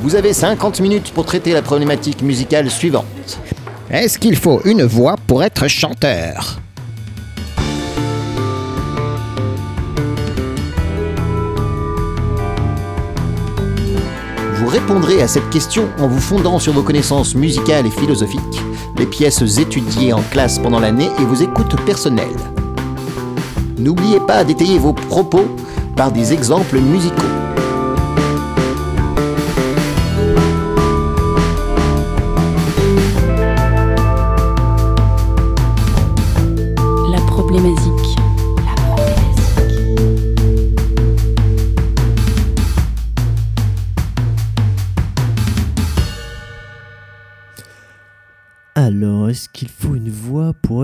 Vous avez 50 minutes pour traiter la problématique musicale suivante. Est-ce qu'il faut une voix pour être chanteur? Vous répondrez à cette question en vous fondant sur vos connaissances musicales et philosophiques, les pièces étudiées en classe pendant l'année et vos écoutes personnelles. N'oubliez pas d'étayer vos propos par des exemples musicaux.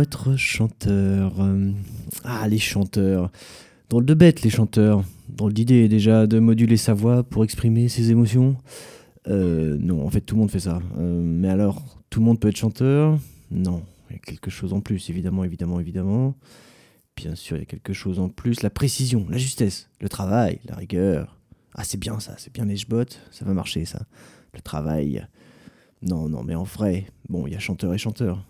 Être chanteur Ah, les chanteurs. Drôle de bête, les chanteurs. Drôle d'idée, déjà, de moduler sa voix pour exprimer ses émotions. Euh, non, en fait, tout le monde fait ça. Euh, mais alors, tout le monde peut être chanteur? Non. Il y a quelque chose en plus, évidemment, évidemment, évidemment. Bien sûr, il y a quelque chose en plus. La précision, la justesse, le travail, la rigueur. Ah, c'est bien ça, c'est bien les jbottes. Ça va marcher, ça. Le travail. Non, non, mais en vrai, bon, il y a chanteur et chanteur.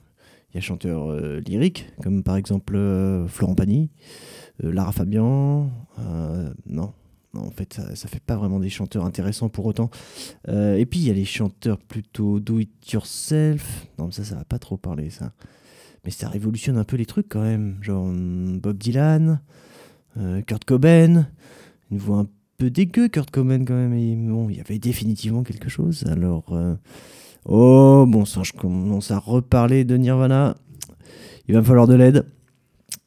Il y a chanteur euh, lyrique, comme par exemple euh, Florent Pagny, euh, Lara Fabian. non, en fait, ça, ça fait pas vraiment des chanteurs intéressants pour autant. Et puis, il y a les chanteurs plutôt do it yourself. Non, mais ça, ça va pas trop parler, ça. Mais ça révolutionne un peu les trucs quand même. Genre hum, Bob Dylan, Kurt Cobain, une voix un peu dégueu, Kurt Cobain quand même. Et bon, il y avait définitivement quelque chose. Alors. Oh, bon sang, je commence à reparler de Nirvana. Il va me falloir de l'aide.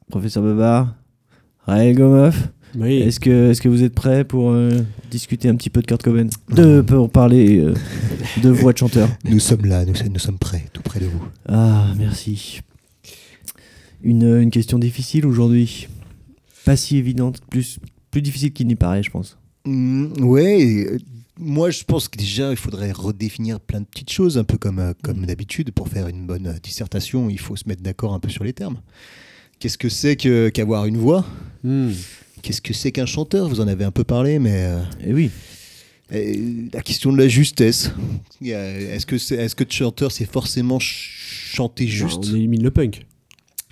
Professeur Babar, Raël Gomeuf, Oui. est-ce que, est que vous êtes prêts pour euh, discuter un petit peu de Kurt Cobain? De, Pour parler euh, de voix de chanteur. Nous sommes là, nous, nous sommes prêts, tout près de vous. Ah, merci. Une, une question difficile aujourd'hui. Pas si évidente, plus, plus difficile qu'il n'y paraît, je pense. Mm, ouais, moi je pense que déjà il faudrait redéfinir plein de petites choses, un peu comme, euh, comme d'habitude. Pour faire une bonne euh, dissertation, il faut se mettre d'accord un peu sur les termes. Qu'est-ce que c'est que- qu'avoir une voix? Hmm. Qu'est-ce que c'est qu'un chanteur? Vous en avez un peu parlé, mais euh, Eh oui. euh, la question de la justesse. Est-ce que, c'est, est-ce que de chanteur c'est forcément ch- chanter juste? On élimine le punk.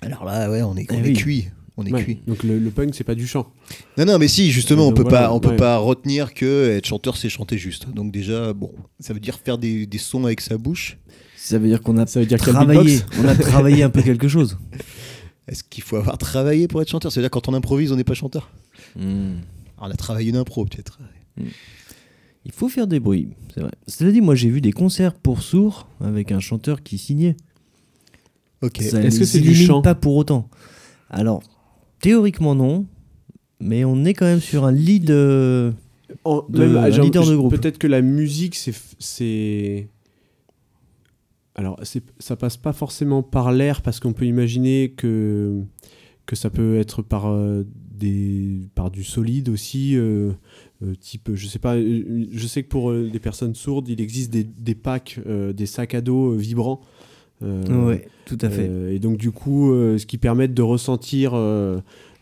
Alors là, ouais, on est, Eh on est cuit. On est Ouais. cuit. Donc le, le punk, c'est pas du chant. Non, non, mais si, justement, on peut voilà, pas, on peut ouais. pas retenir que être chanteur, c'est chanter juste. Donc déjà, bon, ça veut dire faire des, des sons avec sa bouche. Ça veut dire qu'on a Ça veut dire a travaillé. On a travaillé un peu quelque chose. Est-ce qu'il faut avoir travaillé pour être chanteur? C'est-à-dire quand on improvise, on n'est pas chanteur? Hmm. Alors, On a travaillé une impro, peut-être. Il faut faire des bruits, c'est vrai. Cela dit, moi j'ai vu des concerts pour sourds avec un chanteur qui signait. Ok. Est-ce que c'est du chant? Pas pour autant. Alors, théoriquement non, mais on est quand même sur un lead. euh, En- De- même, un genre, leader de groupe. Peut-être que la musique, c'est. Alors, ça passe pas forcément par l'air, parce qu'on peut imaginer que, que ça peut être par, euh, des, par du solide aussi, euh, euh, type, je sais pas, je sais que pour des personnes sourdes, il existe des, des packs, des sacs à dos vibrants. Euh, ouais, tout à fait. euh, et donc du coup, euh, ce qui permet de ressentir euh,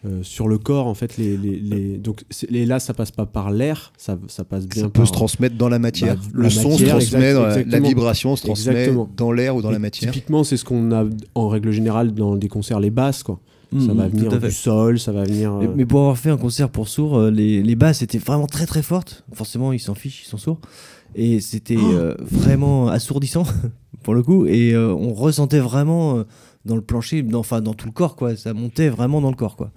euh, sur le corps en fait les, les, les- donc et là ça passe pas par l'air, ça, ça passe bien Ça peut par se transmettre dans la matière. Bah, le la son matière, se transmet, dans la, vibration se transmet Exactement. dans l'air ou dans Et la matière. Typiquement, c'est ce qu'on a en règle générale dans des concerts les basses quoi. ça Mhm, va venir du sol, ça va venir. Mais, euh, mais pour avoir fait un concert pour sourds, euh, les, les basses étaient vraiment très très fortes. Forcément, ils s'en fichent, ils sont sourds. Et c'était Oh. euh, vraiment assourdissant pour le coup. Et euh, on ressentait vraiment euh, dans le plancher, dans- enfin dans tout le corps, quoi. Ça montait vraiment dans le corps, quoi.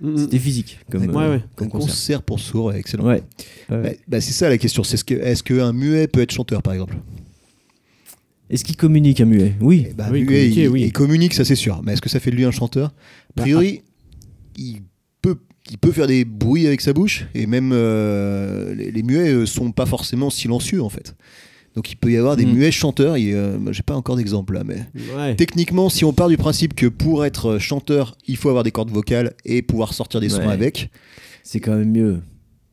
mm, mm. C'était physique comme, Ouais, euh, ouais. comme Un concert. concert pour sourds, excellent. Ouais. Ouais. Bah, bah, c'est ça la question. C'est ce que, est-ce qu'un muet peut être chanteur, par exemple? Est-ce qu'il communique un muet? Oui. Eh bah, Oui, muet, il, oui. il communique, ça c'est sûr. Mais est-ce que ça fait de lui un chanteur? A priori, il peut, il peut faire des bruits avec sa bouche. Et même euh, les, les muets sont pas forcément silencieux, en fait. Donc il peut y avoir des Mm. muets chanteurs. euh, moi, J'ai pas encore d'exemple là, mais Ouais. techniquement, si on part du principe que pour être chanteur, il faut avoir des cordes vocales et pouvoir sortir des sons avec, C'est quand même mieux.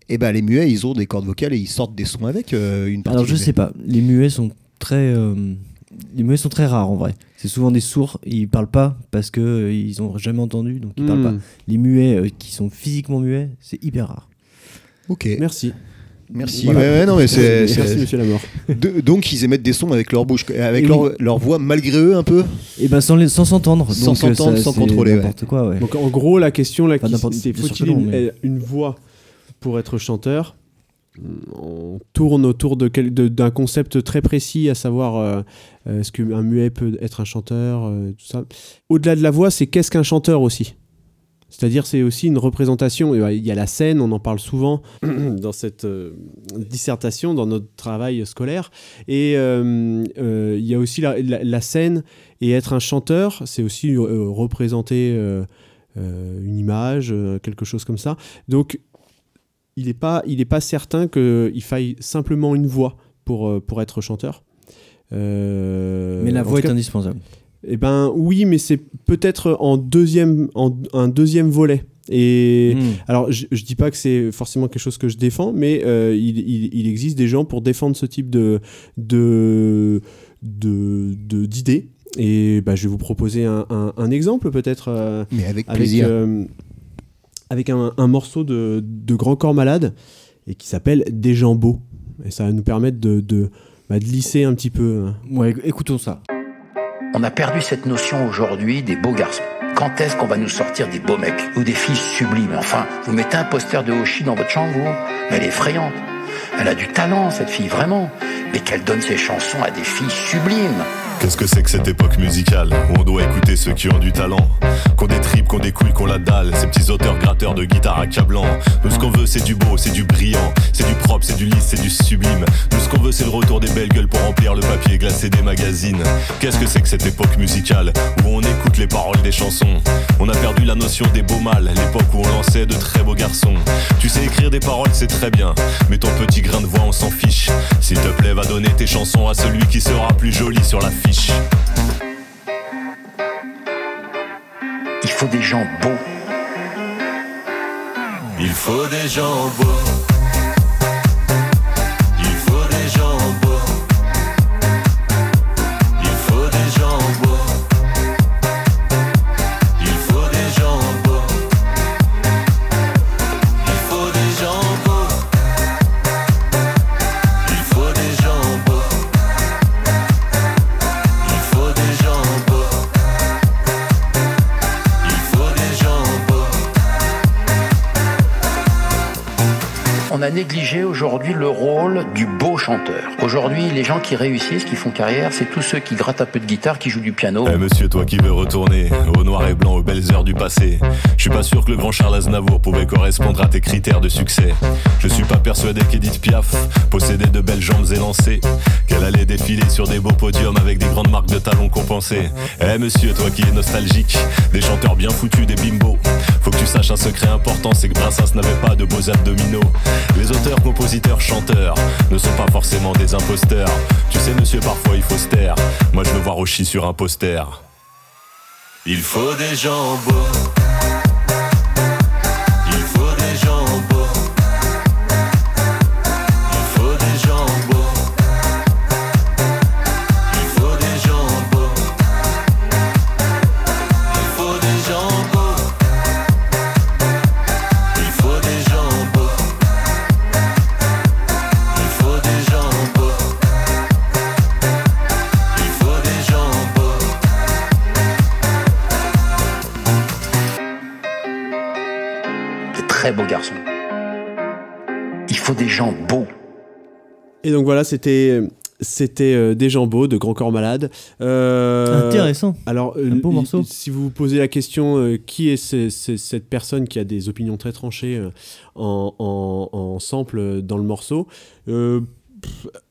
et ben les muets, ils ont des cordes vocales et ils sortent des sons avec euh, une partie. Alors je sais pas, les muets sont très, euh, les muets sont très rares en vrai. C'est souvent des sourds, ils parlent pas parce que euh, ils ont jamais entendu, donc ils parlent Hmm. pas. Les muets euh, qui sont physiquement muets, c'est hyper rare. Ok, Merci. Merci. Voilà. Ouais, ouais, non mais c'est. Merci, c'est- monsieur Lamort. De- donc ils émettent des sons avec leur bouche, avec Et leur, oui. leur voix malgré eux un peu. Et ben sans les- sans s'entendre, Sans donc, s'entendre, ça, sans contrôler, ouais. n'importe quoi, ouais. Donc en gros, la question là, Enfin, qui- n'importe- c'est faut-il une, mais- une voix pour être chanteur? On tourne autour de quel- de- d'un concept très précis, à savoir euh, euh, est-ce qu'un muet peut être un chanteur, euh, tout ça. Au-delà de la voix, c'est qu'est-ce qu'un chanteur aussi? C'est-à-dire, c'est aussi une représentation. Euh, Il y a la scène, on en parle souvent dans cette euh, dissertation, dans notre travail scolaire. Et euh, euh, il y a aussi la, la- la scène. Et être un chanteur, c'est aussi représenter une image, quelque chose comme ça. Donc, il n'est pas, il est pas certain qu'il faille simplement une voix pour, pour être chanteur. Mais la voix est cas, indispensable. Eh ben oui, mais c'est peut-être en deuxième, en un deuxième volet. Et Hmm. alors, je, je dis pas que c'est forcément quelque chose que je défends, mais euh, il, il- il existe des gens pour défendre ce type de de de- de- d'idées. Et bah, je vais vous proposer un, un- un exemple peut-être euh, Mais avec avec plaisir. euh, avec un, un morceau de, de Grand Corps Malade et qui s'appelle Des gens beaux. Et ça va nous permettre de de, bah, de lisser un petit peu. hein. Ouais, écoutons ça. On a perdu cette notion aujourd'hui des beaux garçons. Quand est-ce qu'on va nous sortir des beaux mecs ou des filles sublimes? Enfin, vous mettez un poster de Hoshi dans votre chambre, vous Elle est effrayante. Elle a du talent, cette fille, vraiment. Mais qu'elle donne ses chansons à des filles sublimes. Qu'est-ce que c'est que cette époque musicale où on doit écouter ceux qui ont du talent Qu'on des tripes, qu'on des couilles, qu'on la dalle Ces petits auteurs gratteurs de guitare accablant Nous ce qu'on veut c'est du beau, c'est du brillant C'est du propre, c'est du lisse, c'est du sublime. Nous ce qu'on veut c'est le retour des belles gueules pour remplir le papier glacé des magazines. Qu'est-ce que c'est que cette époque musicale où on écoute les paroles des chansons? On a perdu la notion des beaux mâles L'époque où on lançait de très beaux garçons. Tu sais écrire des paroles c'est très bien Mais ton petit grain de voix on s'en fiche. S'il te plaît va donner tes chansons à celui qui sera plus joli sur Il faut des gens beaux. Il faut des gens beaux. On a négligé aujourd'hui le rôle du beau chanteur. Aujourd'hui, les gens qui réussissent, qui font carrière, c'est tous ceux qui grattent un peu de guitare, qui jouent du piano. Eh monsieur, toi qui veux retourner au noir et blanc, aux belles heures du passé, je suis pas sûr que le grand Charles Aznavour pouvait correspondre à tes critères de succès. Je suis pas persuadé qu'Edith Piaf possédait de belles jambes élancées, qu'elle allait défiler sur des beaux podiums avec des grandes marques de talons compensées. Eh monsieur, toi qui es nostalgique, des chanteurs bien foutus, des bimbos, faut que tu saches un secret important, c'est que Brassens n'avait pas de beaux abdominaux. Les auteurs, compositeurs, chanteurs ne sont pas forcément des imposteurs. Tu sais monsieur, parfois il faut se taire. Moi je veux voir Oshi sur un poster. Il faut des gens beaux. Il faut des gens beaux. Et donc voilà, c'était c'était euh, des gens beaux de Grand Corps Malade. Euh, Intéressant. Alors, euh, Un beau il- morceau. si vous vous posez la question, euh, qui est ce- ce- cette personne qui a des opinions très tranchées euh, en, en- en sample dans le morceau euh,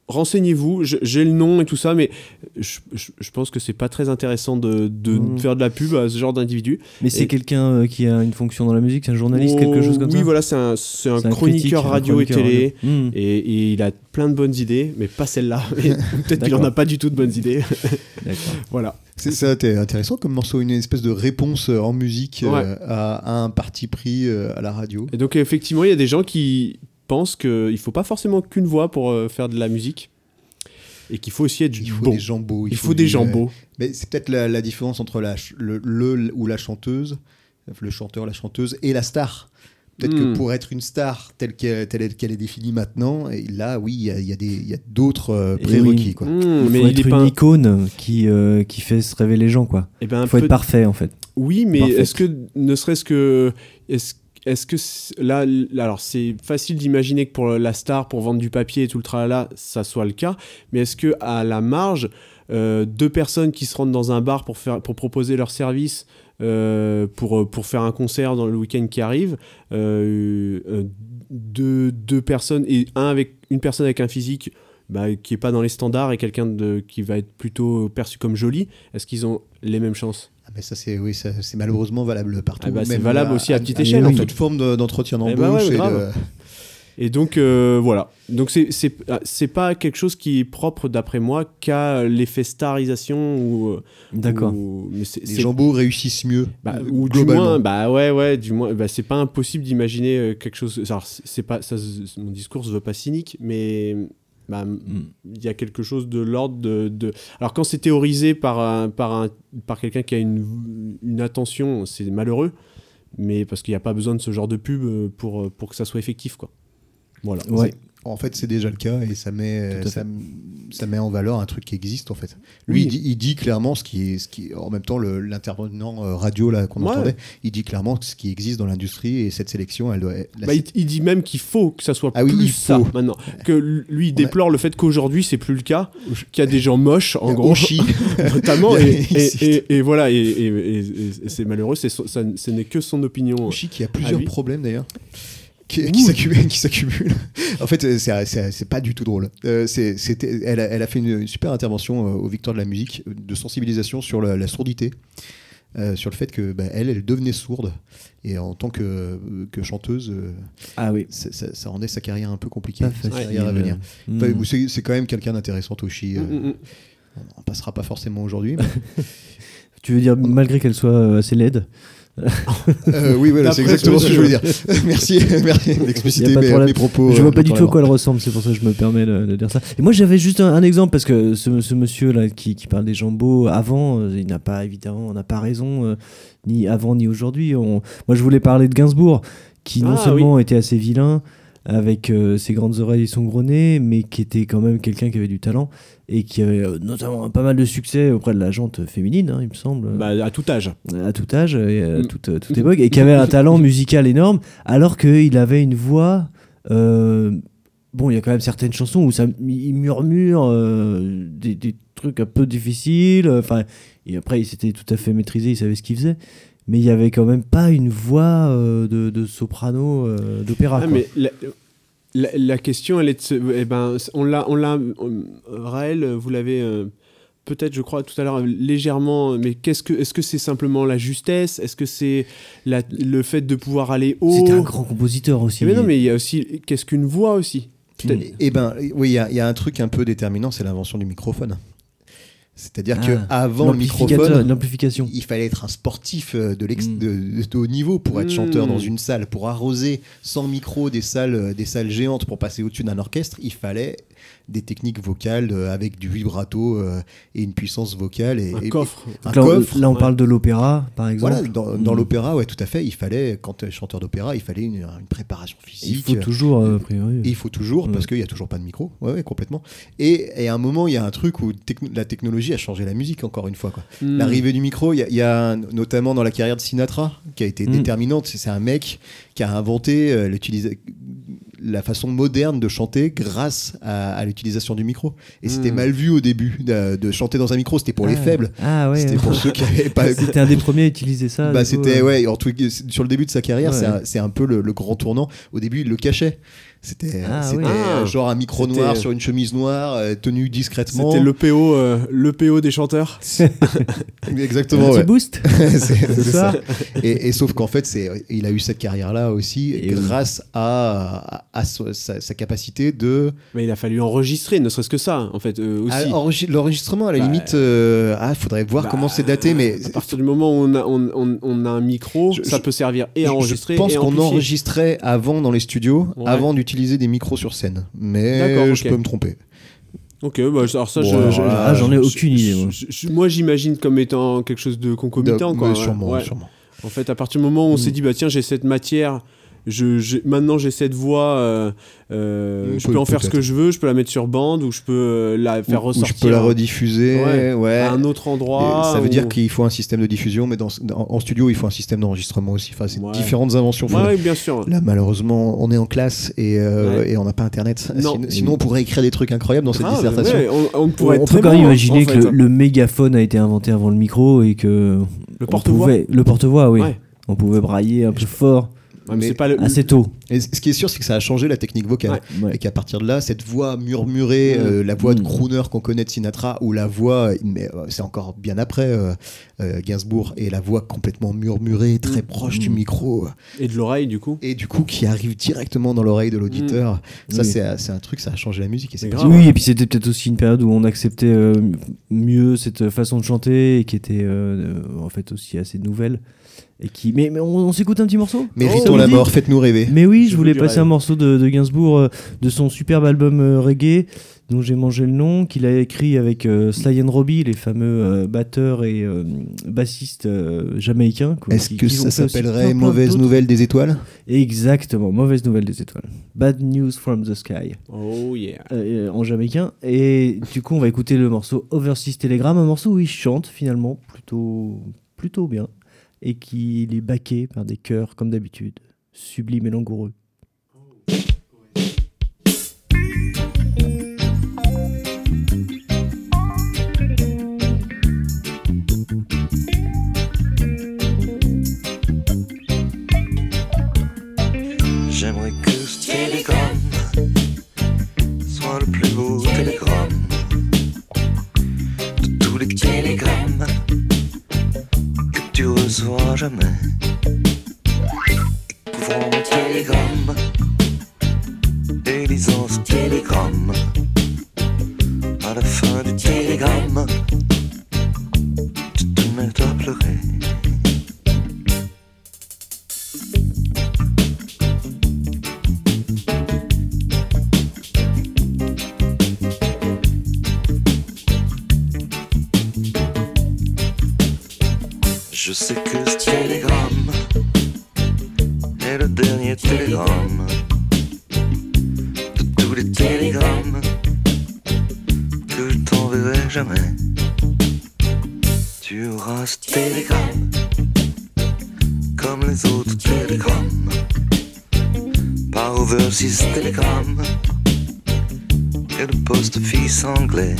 renseignez-vous, j'ai le nom et tout ça, mais je, je- je pense que c'est pas très intéressant de, de Mm. faire de la pub à ce genre d'individu. Mais c'est quelqu'un euh, qui a une fonction dans la musique, c'est un journaliste, Oh, quelque chose comme oui, ça voilà, c'est un, chroniqueur un radio et télé. radio. Mm. Et, et il a plein de bonnes idées, mais pas celle-là. Peut-être qu'il en a pas du tout de bonnes idées. D'accord. voilà. C'est ça, intéressant comme morceau, une espèce de réponse euh, en musique euh, à, à un parti pris euh, à la radio. Et donc, effectivement, il y a des gens qui pensent qu'il faut pas forcément qu'une voix pour euh, faire de la musique. Et qu'il faut aussi être Il faut bon. des jambos. Il faut des du- gens beaux. Mais c'est peut-être la, la différence entre la, le, le ou la chanteuse, le chanteur, la chanteuse et la star. Peut-être Hmm. que pour être une star telle qu'elle telle qu'elle est définie maintenant, et là, oui, il y a, y a des- il y a d'autres euh, Et prérequis. oui. Quoi. Mmh, Il mais faut il être est une un- icône qui, euh, qui fait se rêver les gens, quoi. Eh ben, Il faut peu- être parfait, en fait. Oui, mais est-ce que, ne serait-ce que. Est-ce est-ce que là, alors c'est facile d'imaginer que pour la star, pour vendre du papier et tout le tralala, ça soit le cas, mais est-ce que à la marge, euh, deux personnes qui se rendent dans un bar pour, faire, pour proposer leur service, euh, pour, euh, pour faire un concert dans le week-end qui arrive, deux, deux personnes, et un avec, une personne avec un physique bah, qui est pas dans les standards et quelqu'un qui va être plutôt perçu comme joli, est-ce qu'ils ont les mêmes chances? Mais ça, c'est oui, ça- c'est malheureusement valable partout. Ah bah, c'est valable aussi à petite échelle, Dans en toute forme de- d'entretien Eh d'embauche. bah ouais, et grave. de- Et donc euh, voilà. Donc c'est c'est ah, c'est pas quelque chose qui est propre d'après moi qu'à l'effet starisation ou euh, D'accord. les jambos réussissent mieux. bah, euh, ou du moins bah ouais ouais du moins bah, c'est pas impossible d'imaginer quelque chose alors c'est pas ça mon discours se veut pas cynique mais bah, il y a quelque chose de l'ordre de, de- alors quand c'est théorisé par un, par un, par quelqu'un qui a une, une attention c'est malheureux mais parce qu'il n'y a pas besoin de ce genre de pub euh, pour, pour que ça soit effectif quoi. Voilà. Ouais. En fait, c'est déjà le cas et ça met, ça, met en valeur un truc qui existe en fait. Lui, Oui. il, dit, il dit clairement ce qui est, ce qui, en même temps, l'intervenant euh, radio là qu'on Ouais. entendait, il dit clairement ce qui existe dans l'industrie et cette sélection, elle doit. Bah, il, il dit même qu'il faut que ça soit Ah oui, plus il ça maintenant. Que lui, il a- déplore le fait qu'aujourd'hui, c'est plus le cas, qu'il y a des gens moches, en gros, notamment, et, et- et- voilà, et, c'est malheureux, c'est ça, ce n'est que son opinion. Oshi qui a plusieurs lui. problèmes d'ailleurs. Qui, qui s'accumulent. en fait, euh, c'est- c'est pas du tout drôle. Euh, elle, a, elle a fait une, une super intervention euh, aux Victoires de la musique euh, de sensibilisation sur la, la sourdité, euh, sur le fait que bah, elle, elle devenait sourde et en tant que, que chanteuse, euh, Ah oui. ça, ça- ça rendait sa carrière un peu compliquée, Pas sa facile. carrière à venir. Mm. Enfin, c'est- quand même quelqu'un d'intéressant, Toshi. euh, Mm, mm, mm. on passera pas forcément aujourd'hui. mais- Tu veux dire, malgré qu'elle soit euh, assez laide Euh, oui, voilà, c'est exactement ce que je voulais dire. merci, merci d'expliciter mes, mes propos. Je euh, vois pas du tout à quoi elle ressemble, c'est pour ça que je me permets de, de dire ça. Et moi j'avais juste un, un exemple parce que ce, ce monsieur là qui, qui parle des jambos avant, euh, il n'a pas évidemment, on n'a pas raison euh, ni avant ni aujourd'hui. On- Moi je voulais parler de Gainsbourg qui non Ah, seulement était assez vilain avec euh, ses grandes oreilles et son gros nez, mais qui était quand même quelqu'un qui avait du talent et qui avait euh, notamment pas mal de succès auprès de la jante féminine, hein, il me semble Bah, à tout âge. à tout âge et à Mm. toute, toute époque, et qui avait un talent musical énorme, alors qu'il avait une voix. euh, bon, il y a quand même certaines chansons où ça, il murmure euh, des, des trucs un peu difficiles. Enfin, et après, il s'était tout à fait maîtrisé, il savait ce qu'il faisait. Mais il y avait quand même pas une voix euh, de, de soprano euh, d'opéra. Ah, mais la, la- la question, elle est de eh ben, on l'a, on l'a, on- Raël, vous l'avez euh, peut-être, je crois, tout à l'heure légèrement. Mais qu'est-ce que, est-ce que c'est simplement la justesse? Est-ce que c'est la- le fait de pouvoir aller haut? C'était un grand compositeur aussi. Eh ben non, mais il y a aussi, qu'est-ce qu'une voix aussi? Eh ben, oui, il y, a- il y a un truc un peu déterminant, c'est l'invention du microphone. C'est-à-dire Ah, que avant le microphone, L'amplification. il fallait être un sportif euh, de, l'ex- Mm. de, de haut niveau pour être Mm. chanteur dans une salle, pour arroser sans micro des salles, euh, des salles géantes pour passer au-dessus d'un orchestre. Il fallait des techniques vocales euh, avec du vibrato et une puissance vocale et un et- coffre. un là, on- coffre. là, on ouais. parle de l'opéra, par exemple. Voilà, dans, dans Mm. l'opéra, ouais, tout à fait. Il fallait, quand tu es chanteur d'opéra, il fallait une, une préparation Il physique. faut toujours, a priori. Et il faut toujours, Ouais. parce qu'il n'y a toujours pas de micro. Ouais, ouais, complètement. Et, et à un moment, il y a un truc où la technologie a changé la musique, encore une fois. Hmm. L'arrivée du micro, il y a, y notamment dans la carrière de Sinatra, qui a été Mm. déterminante. C'est un mec qui a inventé euh, la façon moderne de chanter grâce à, à l'utilisation du micro. Et c'était Mm. mal vu au début de, de chanter dans un micro, c'était pour les Ah. faibles. Ah ouais. C'était pour ceux qui n'avaient pas C'était un des premiers à utiliser ça. bah, c'était ouais en tout- sur le début de sa carrière c'est un, peu le, le grand tournant au début il le cachait C'était Ah, oui. euh, Ah. genre un micro noir sur une chemise noire, euh, tenu discrètement. C'était le PO, euh, le PO des chanteurs. Exactement, Un petit ouais. boost c'est ça. ça. Et, et sauf qu'en fait, c'est, il a eu cette carrière-là aussi Et oui. grâce à, à, sa, sa capacité de. Mais il a fallu enregistrer, ne serait-ce que ça, en fait, euh, aussi. Ah, enregis- l'enregistrement, à la Bah, limite, euh, ah, faudrait voir Bah, comment c'est daté, mais. À partir du moment où on a, on, on- on a un micro, Je- ça je- peut servir et à enregistrer Je pense qu'on enregistrait avant dans les studios, Ouais. avant d'utiliser des micros sur scène. Mais je peux me tromper. Ok, bah, alors ça, Bon, je, alors je- là, Ah, j'en ai aucune idée, moi. j'imagine comme étant quelque chose de concomitant. De- quoi, mais ouais. sûrement, Ouais. sûrement. En fait, à partir du moment où on Mm. s'est dit, bah tiens, j'ai cette matière, je, maintenant j'ai cette voix, euh, euh, je peut- peux en faire ce que je veux, je peux la mettre sur bande ou je peux euh, la faire Ou- ou ressortir je peux la rediffuser. Ouais, Ouais. à un autre endroit. Et ça veut ou- dire qu'il faut un système de diffusion, mais dans, dans- en studio, il faut un système d'enregistrement aussi. Enfin, c'est Ouais. différentes inventions. Ouais, ouais, bien sûr. Là, malheureusement, on est en classe et, euh, Ouais. et on n'a pas Internet. Non. Sinon, sinon, on pourrait écrire des trucs incroyables dans cette Ah, dissertation. ouais, on, on On, pourrait être peut quand même bon, imaginer en que fait. le, le mégaphone a été inventé avant le micro et que. Le on porte-voix. pouvait- Le porte-voix, oui. Ouais. On pouvait brailler un peu fort, Ouais, mais c'est pas le. assez tôt. Et ce qui est sûr, c'est que ça a changé la technique vocale. Ouais. Ouais. Et qu'à partir de là, cette voix murmurée, euh, la voix de Mm. crooner qu'on connaît de Sinatra, ou la voix, mais euh, c'est encore bien après euh, euh, Gainsbourg, et la voix complètement murmurée, très Mm. proche du Mm. micro, Et de l'oreille, du coup. et du coup qui arrive directement dans l'oreille de l'auditeur. Ça, Oui. c'est c'est un truc, ça a changé la musique. Et c'est grave. Oui, et puis c'était peut-être aussi une période où on acceptait euh, mieux cette façon de chanter et qui était en fait aussi assez nouvelle. Et qui... Mais, mais on, on s'écoute un petit morceau Méritons vous la mort, faites-nous rêver. Mais oui, je, Je voulais passer un morceau de, de Gainsbourg, euh, de son superbe album euh, reggae, dont j'ai mangé le nom, qu'il a écrit avec euh, Sly and Robbie, les fameux euh, batteurs et euh, bassistes euh, jamaïcains. quoi, Est-ce qui- que qui ça s'appellerait Mauvaise nouvelle des étoiles? Exactement, mauvaise nouvelle des étoiles. Bad news from the sky. Oh yeah. euh, en jamaïcain. Et du coup, on va écouter le morceau Overseas Telegram, un morceau où il chante finalement plutôt, plutôt bien et qu'il est baqué par des chœurs comme d'habitude, sublime et langoureux. Écouvrant mon télégramme. Et lisant ce télégramme, à la fin du télégramme, Auras ce télégramme comme les autres télégrammes par Overseas Telegram et le post-office anglais.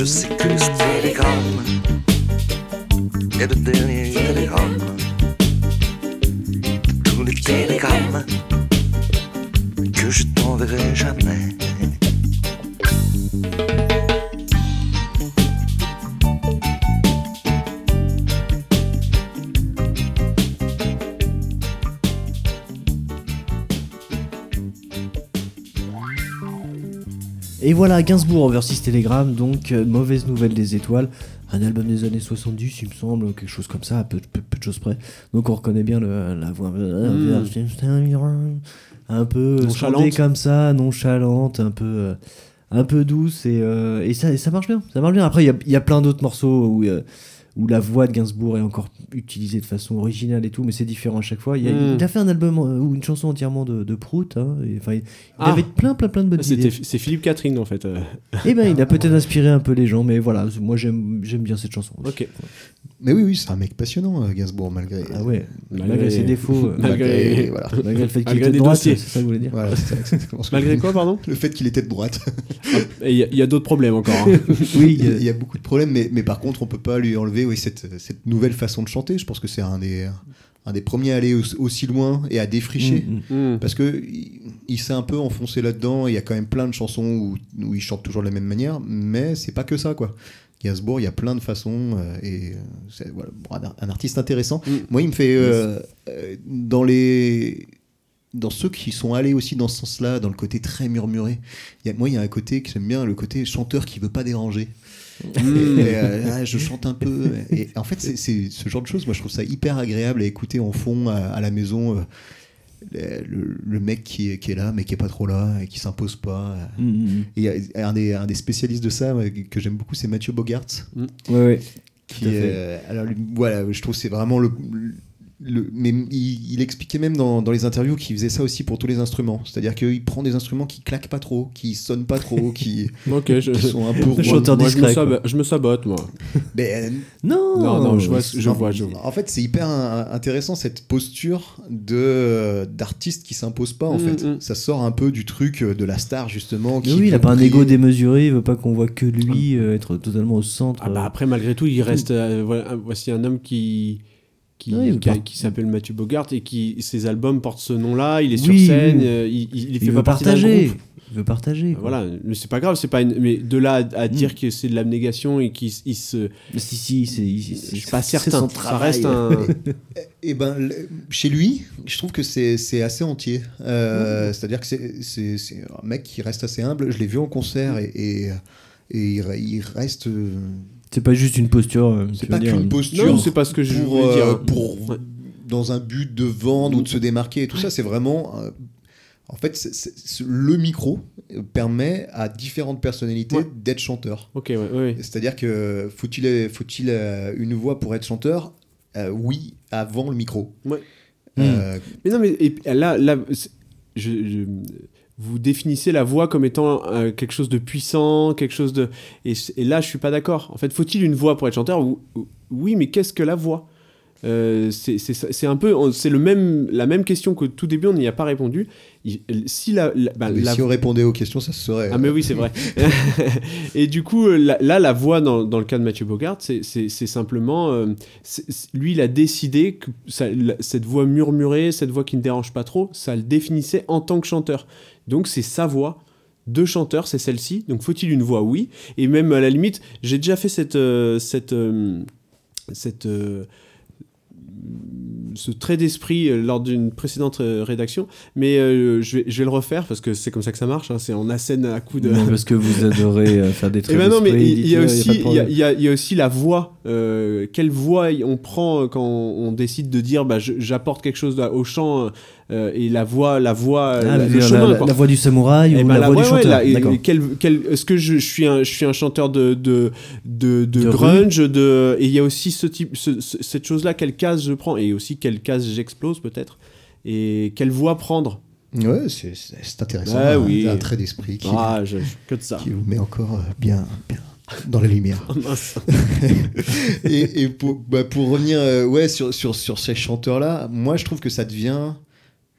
Je sais que ce télégramme est le dernier télégramme de tous les télégrammes que je t'enverrai jamais. Et voilà, Gainsbourg versus Telegram, donc euh, Mauvaise Nouvelle des Étoiles, un album des années 70, il me semble, quelque chose comme ça, à peu, peu- peu de choses près. Donc on reconnaît bien le- la voix Mm. un peu Nonchalante. scandée comme ça, nonchalante, un peu, euh, un peu douce, et, euh, et ça, et ça marche bien. Ça marche bien. Après, il y a, il y a plein d'autres morceaux où, euh, où la voix de Gainsbourg est encore utilisée de façon originale et tout, mais c'est différent à chaque fois. Il, y a, Mm. il a fait un album euh, ou une chanson entièrement de, de Prout. hein, et, enfin, il, Ah. avait plein, plein, plein de bonnes C'était- idées. C'est Philippe Catherine en fait. euh. Eh ben, il a peut-être inspiré un peu les gens, mais voilà, moi j'aime j'aime bien cette chanson. Ok. Mais oui, oui, c'est un mec passionnant, euh, Gainsbourg, malgré. Ah ouais, malgré, Malgré- ses défauts, Malgré- voilà. malgré le fait qu'il était de droite, c'est ça que vous voulez dire Voilà, Malgré quoi, pardon Le fait qu'il était de droite. Il y a, d'autres problèmes encore. hein. Oui, il, y y a beaucoup de problèmes, mais, mais par contre, on peut pas lui enlever oui, cette, cette nouvelle façon de chanter. Je pense que c'est un des, un des premiers à aller aussi, loin et à défricher. mm, mm. Hmm. Parce que il, il s'est un peu enfoncé là-dedans. Il y a quand même plein de chansons où, où il chante toujours de la même manière, mais c'est pas que ça, quoi. Gainsbourg, il y a plein de façons euh, et euh, c'est voilà, bon, un, un artiste intéressant. Mm. Moi, il me fait euh, euh, dans les dans ceux qui sont allés aussi dans ce sens-là, dans le côté très murmuré. Il y a, moi, il y a un côté que j'aime bien, le côté chanteur qui veut pas déranger. Et, euh, ah, je chante un peu. Et en fait, c'est ce genre de choses. Moi, je trouve ça hyper agréable à écouter en fond à, à la maison. euh, le, mec qui est, qui est là, mais qui est pas trop là et qui s'impose pas. Mm, mm, mm. Et un des, un des spécialistes de ça euh, que j'aime beaucoup, c'est Mathieu Bogart. Ouais, ouais. Qui, euh, alors, voilà, je trouve que c'est vraiment le. le- mais il, il expliquait même dans, dans les interviews qu'il faisait ça aussi pour tous les instruments. C'est-à-dire qu'il prend des instruments qui claquent pas trop, qui sonnent pas trop, qui, Ok, je, qui sont un peu. Chanteur moi, je, me discret, sabote, je me sabote, moi. Mais, euh, Non, Non, non, je vois, je Non, vois, je vois. En fait, c'est hyper in- intéressant cette posture de d'artiste qui s'impose pas. En Mm, fait, mm. ça sort un peu du truc de la star justement. Mais oui, il a pas un ego démesuré, il veut pas qu'on voit que lui euh, être totalement au centre. Ah bah après, malgré tout, il reste. euh, voilà, voici un homme qui. Qui, part- s'appelle Mathieu Bogart et qui ses albums portent ce nom-là. Il est Oui, sur scène, oui. euh, il, il, il fait il pas veut partie d'un partager. groupe. Il veut partager. quoi. Voilà, mais c'est pas grave, c'est pas une... mais de là à, à Mm. dire que c'est de l'abnégation et qu'il se, Mais Si, si, c'est. je suis pas certain. son Ça reste un. Et ben, le- chez lui, je trouve que c'est c'est assez entier. Euh, C'est-à-dire que c'est- un mec qui reste assez humble. Je l'ai vu en concert et, et, et il, re- il reste. euh, C'est pas juste une posture. euh, C'est pas qu'une posture. Non, c'est pas ce que je pour, voulais dire. euh, pour Ouais. dans un but de vendre ou de se démarquer et tout ça. C'est vraiment. euh, en fait, c'est- c'est- c'est- le micro permet à différentes personnalités Ouais. d'être chanteur. Ok, ouais, ouais, ouais. C'est-à-dire que faut-il faut-il euh, une voix pour être chanteur? Euh, Oui, avant le micro. Ouais. Euh, Mais non, mais et, là, là je- vous définissez la voix comme étant euh, quelque chose de puissant, quelque chose de. Et, là, je suis pas d'accord. En fait, faut-il une voix pour être chanteur Ou- ou- Oui, mais qu'est-ce que la voix? Euh, c'est un peu c'est le même la même question qu'au tout début on n'y a pas répondu. Il- si la, la- bah, mais la- si on répondait aux questions, ça se serait. ah mais oui c'est vrai. Et du coup là, la voix dans, dans le cas de Mathieu Bogart c'est simplement euh, lui il a décidé que ça- cette voix murmurée cette voix qui ne dérange pas trop ça le définissait en tant que chanteur. Donc c'est sa voix de chanteur c'est celle-ci. Donc faut-il une voix oui? Et même à la limite j'ai déjà fait cette euh, cette euh, cette euh, ce trait d'esprit euh, lors d'une précédente euh, rédaction, mais euh, je, vais, je vais le refaire parce que c'est comme ça que ça marche. hein, c'est on assène à coup de. Non, parce que vous adorez faire des Et traits ben non, mais d'esprit, il y, a aussi, pas de il y a, problème. il y a- il y a aussi la voix. euh, quelle voix on prend quand on décide de dire bah, j'apporte quelque chose au chant euh, et la voix, la voix, Ah, la, le chemin, la, voix du samouraï Eh ou ben, la, voix ouais, du ouais, chanteur. et- quel- quel- Est-ce que je, je suis un, je suis un chanteur de, de, de, de De grunge de, Et il y a aussi ce type, ce- ce- cette chose-là, quelle case je prends Et aussi quelle case j'explose peut-être Et quelle voix prendre Ouais, c'est intéressant. Ah un, oui. un trait d'esprit qui, Ah, je- que de ça. qui vous met encore euh, bien, bien dans la lumière. Et, et pour, bah, pour revenir euh, ouais, sur, sur, sur ces chanteurs-là, moi je trouve que ça devient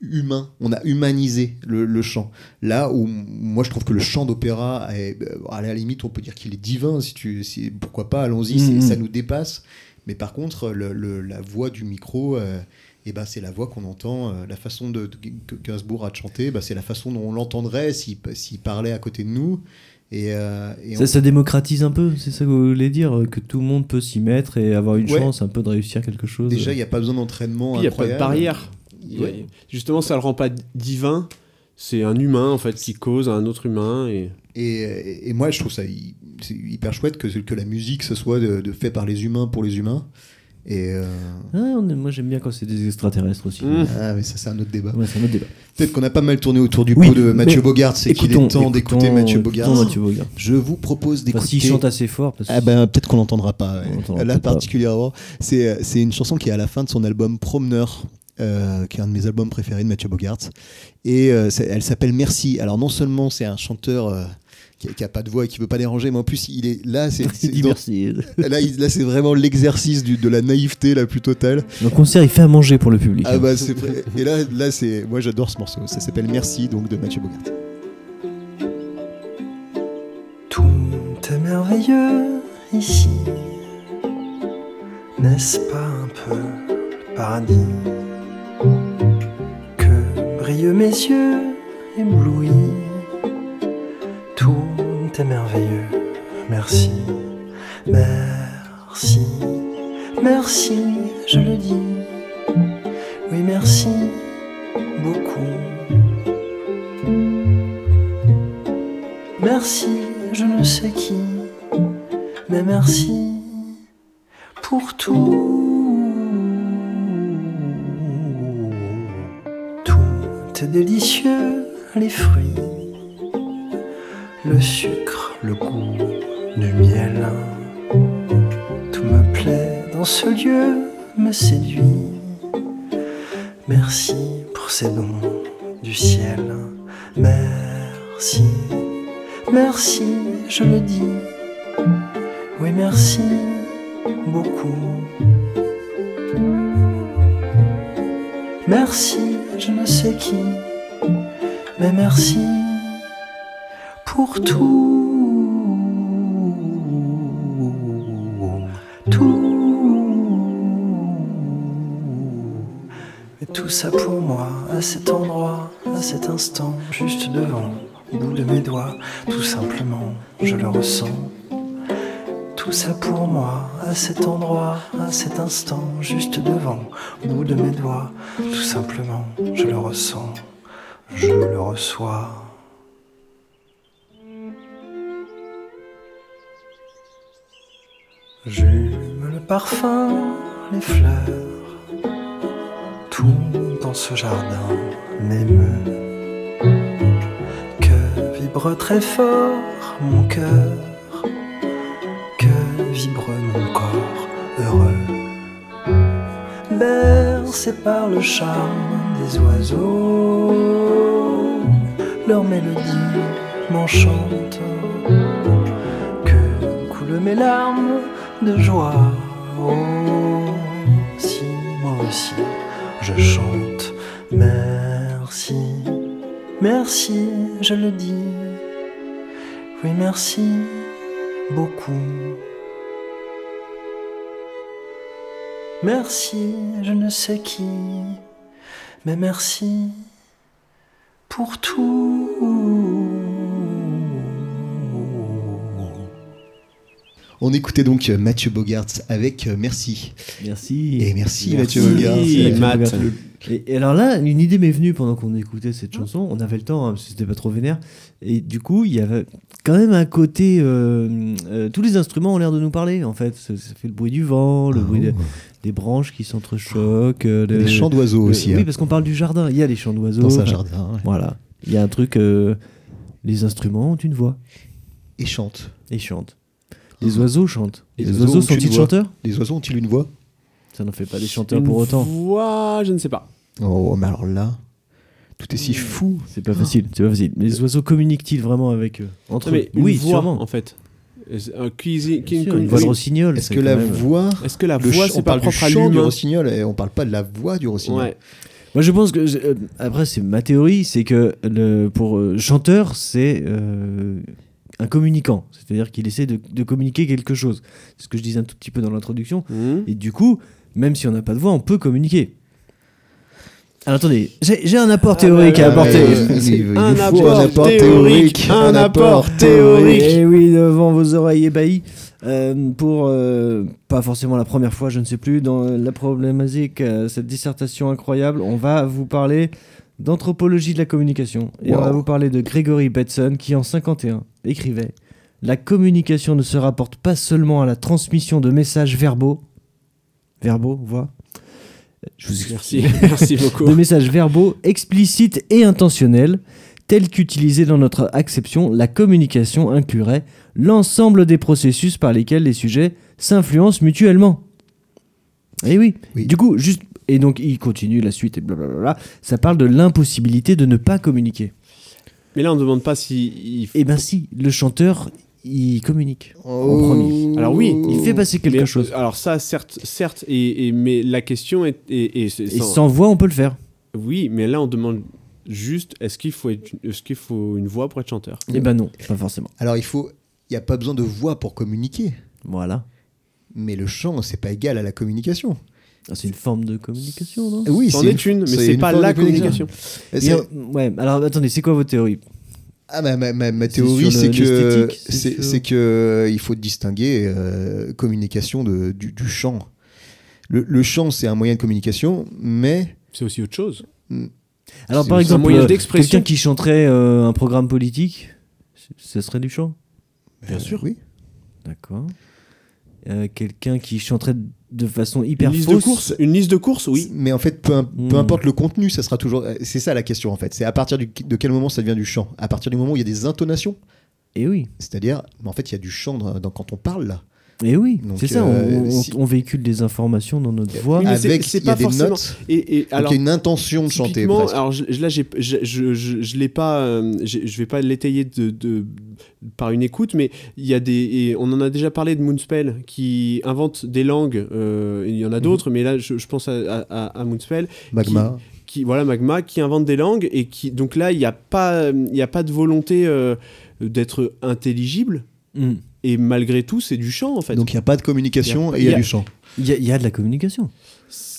humain, on a humanisé le, le chant. Là où moi je trouve que le chant d'opéra, est, euh, à la limite on peut dire qu'il est divin, si tu, si, pourquoi pas, allons-y, Mhm. ça nous dépasse. Mais par contre, le- le- la voix du micro, euh, eh ben, c'est la voix qu'on entend, euh, la façon de, de- que Gainsbourg a de chanter, bah, c'est la façon dont on l'entendrait s'il s'il parlait à côté de nous. Et, euh, et Ça, on- ça démocratise un peu, c'est ça que vous voulez dire, que tout le monde peut s'y mettre et avoir une Ouais. chance un peu de réussir quelque chose. déjà, il n'y a pas besoin d'entraînement. Puis il n'y a pas de incroyable. Ouais. Justement, ça le rend pas divin. C'est un humain en fait qui cause à un autre humain et Et, moi, je trouve ça hyper chouette que, que la musique, ce soit de, de fait par les humains pour les humains. Et euh, Ah, on est- moi j'aime bien quand c'est des extraterrestres aussi. Mmh. ah, mais ça, c'est un autre débat. Ouais, c'est un autre débat. Peut-être qu'on a pas mal tourné autour du Oui, pot de Mathieu Bogart, c'est qu'il est temps d'écouter Mathieu. Mathieu Bogart. Je vous propose Enfin, d'écouter. s'il chante assez fort, parce que Ah ben peut-être qu'on l'entendra pas. ouais. On l'entendra Là particulièrement, c'est euh, c'est une chanson qui est à la fin de son album Promeneur, euh, qui est un de mes albums préférés de Mathieu Bogart. Et euh, elle s'appelle Merci. Alors non seulement c'est un chanteur euh, qui, qui a pas de voix et qui veut pas déranger, mais en plus il est là, c'est c'est- il dit dans- merci. là, il- là, c'est vraiment l'exercice du- de la naïveté la plus totale. Le concert, il fait à manger pour le public. Ah hein. bah c'est vrai. Et là, là c'est moi j'adore ce morceau. Ça s'appelle Merci donc de Mathieu Bogart. Tout est merveilleux ici. N'est-ce pas un peu le paradis? Brillent mes yeux éblouis. Tout est merveilleux. Merci. Merci. Merci, je le dis. Oui, merci beaucoup. Merci, je ne sais qui, mais merci pour tout. Délicieux, les fruits, le sucre, le goût du miel. Tout me plaît dans ce lieu, me séduit. Merci pour ces dons du ciel. Merci. Merci, je le dis. Oui, merci beaucoup. Merci, je ne sais qui, mais merci pour tout. Tout. Tout ça pour moi, à cet endroit, à cet instant, juste devant, au bout de mes doigts, tout simplement, je le ressens. Tout ça pour moi, à cet endroit, à cet instant, juste devant, au bout de mes doigts, tout simplement, je le ressens, je le reçois. J'hume le parfum, les fleurs, tout dans ce jardin m'émeut. Que vibre très fort mon cœur, Bercé par le charme des oiseaux, leur mélodie m'enchante. Que coulent mes larmes de joie. Oh, si moi aussi je chante. Merci, merci, je le dis. Oui, merci beaucoup. Merci, je ne sais qui, mais merci pour tout. On écoutait donc Mathieu Bogart avec euh, Merci. Merci. Et merci, Merci, Mathieu Bogart. Mathieu Matt. Et, alors là, une idée m'est venue pendant qu'on écoutait cette chanson. On avait le temps, hein, parce que c'était pas trop vénère. Et du coup, il y avait quand même un côté. euh, euh, tous les instruments ont l'air de nous parler, en fait. Ça, ça fait le bruit du vent, le bruit de- des branches qui s'entrechoquent. euh, le- Des chants d'oiseaux le- aussi. Oui, hein, parce qu'on parle du jardin. Il y a les chants d'oiseaux. dans un jardin. ouais. Voilà. Il y a un truc. euh, les instruments ont une voix Et chante. et chantent. Les oiseaux chantent. Les Les, oiseaux oiseaux ont sont-ils chanteurs? Les oiseaux ont-ils une voix? Ça n'en fait pas des chanteurs Une pour autant. voix, je ne sais pas. Oh, mais alors là, tout est si fou. C'est pas facile, c'est pas facile. Mais les oiseaux communiquent-ils vraiment avec eux? Entre Non, mais eux? Une Oui, voix, sûrement. en fait. Un cuisine, une voix de rossignol. Est-ce que la même- voix. Est-ce que la le voix, c'est pas propre à chant du l'humain rossignol et on parle pas de la voix du rossignol. Ouais. Moi, je pense que. euh, après, c'est ma théorie, c'est que le, pour euh, chanteur, c'est euh, un communicant. C'est-à-dire qu'il essaie de, de communiquer quelque chose. C'est ce que je disais un tout petit peu dans l'introduction. Mhm. Et du coup, même si on n'a pas de voix, on peut communiquer. Alors attendez, j'ai un apport Ah, théorique bah, à ouais, apporter. ouais, ouais. Il- il Un apport un apport théorique, un apport théorique. Et oui, devant vos oreilles ébahies. Euh, pour, euh, pas forcément la première fois, je ne sais plus, dans la problématique, euh, cette dissertation incroyable, on va vous parler d'anthropologie de la communication. Et on va vous parler de Gregory Bateson qui, en 51, écrivait La communication ne se rapporte pas seulement à la transmission de messages verbaux. Verbaux, voix Je vous Merci, merci beaucoup. de messages verbaux explicites et intentionnels, tels qu'utilisés dans notre acception, la communication inclurait l'ensemble des processus par lesquels les sujets s'influencent mutuellement. Et oui. Oui. Du coup, juste. Et donc, il continue la suite et blablabla. Ça parle de l'impossibilité de ne pas communiquer. Mais là, on ne demande pas si. il- Eh ben, si, le chanteur, il communique. Oh. En premier. Alors oui, Il fait passer quelque mais- chose. Alors ça, certes, certes, et, et- mais la question est, et, et c'est- Et sans- voix, on peut le faire. oui, mais là on demande juste est-ce qu'il faut être- est-ce qu'il faut une voix pour être chanteur? Eh ben non, pas forcément. Alors il faut, il n'y a pas besoin de voix pour communiquer, Voilà. mais le chant c'est pas égal à la communication. Ah, C'est une forme de communication, non? Oui, C'en c'est est une, mais c'est pas la communication. communication. Et Et, c'est- euh, ouais, alors attendez, c'est quoi votre théorie Ah, ma, ma- ma- ma C'est théorie, c'est que c'est que euh, il faut distinguer euh, communication de, du, du chant. Le, le chant, c'est un moyen de communication, mais C'est aussi autre chose. Alors C'est par exemple, euh, quelqu'un qui chanterait euh, un programme politique, ce serait du chant? Bien euh, sûr. oui. D'accord. Euh, quelqu'un qui chanterait de façon hyper Une liste fausse de courses, une liste de courses, oui. Mais en fait, peu, im- peu Hmm. importe le contenu, ça sera toujours. euh, C'est ça la question en fait. C'est à partir du- de quel moment ça devient du chant? À partir du moment où il y a des intonations, Et oui, c'est-à-dire, mais en fait, il y a du chant dans, dans- quand on parle là. Et oui, Donc, c'est ça. euh, on, on- si- on véhicule des informations dans notre voix. Oui, mais c'est- Avec, c'est il y a pas des forcément- notes. Et, et Donc alors, il y a une intention de chanter. Presque. alors je, je- là, j'ai- je, je, je, je l'ai pas, euh, je vais pas l'étayer de, de- par une écoute, mais il y a des, et on en a déjà parlé de Moonspell qui invente des langues. euh, il y en a d'autres, mais là, je, je pense à, à, à- Moonspell, Magma. qui voilà Magma, qui invente des langues et qui, donc là, il n'y a pas, il y a pas de volonté euh, d'être intelligible. Hmm. Et malgré tout, c'est du chant en fait. Donc il n'y a pas de communication Il y a- et il y a il y a- du chant. Il y, a- il y a de la communication.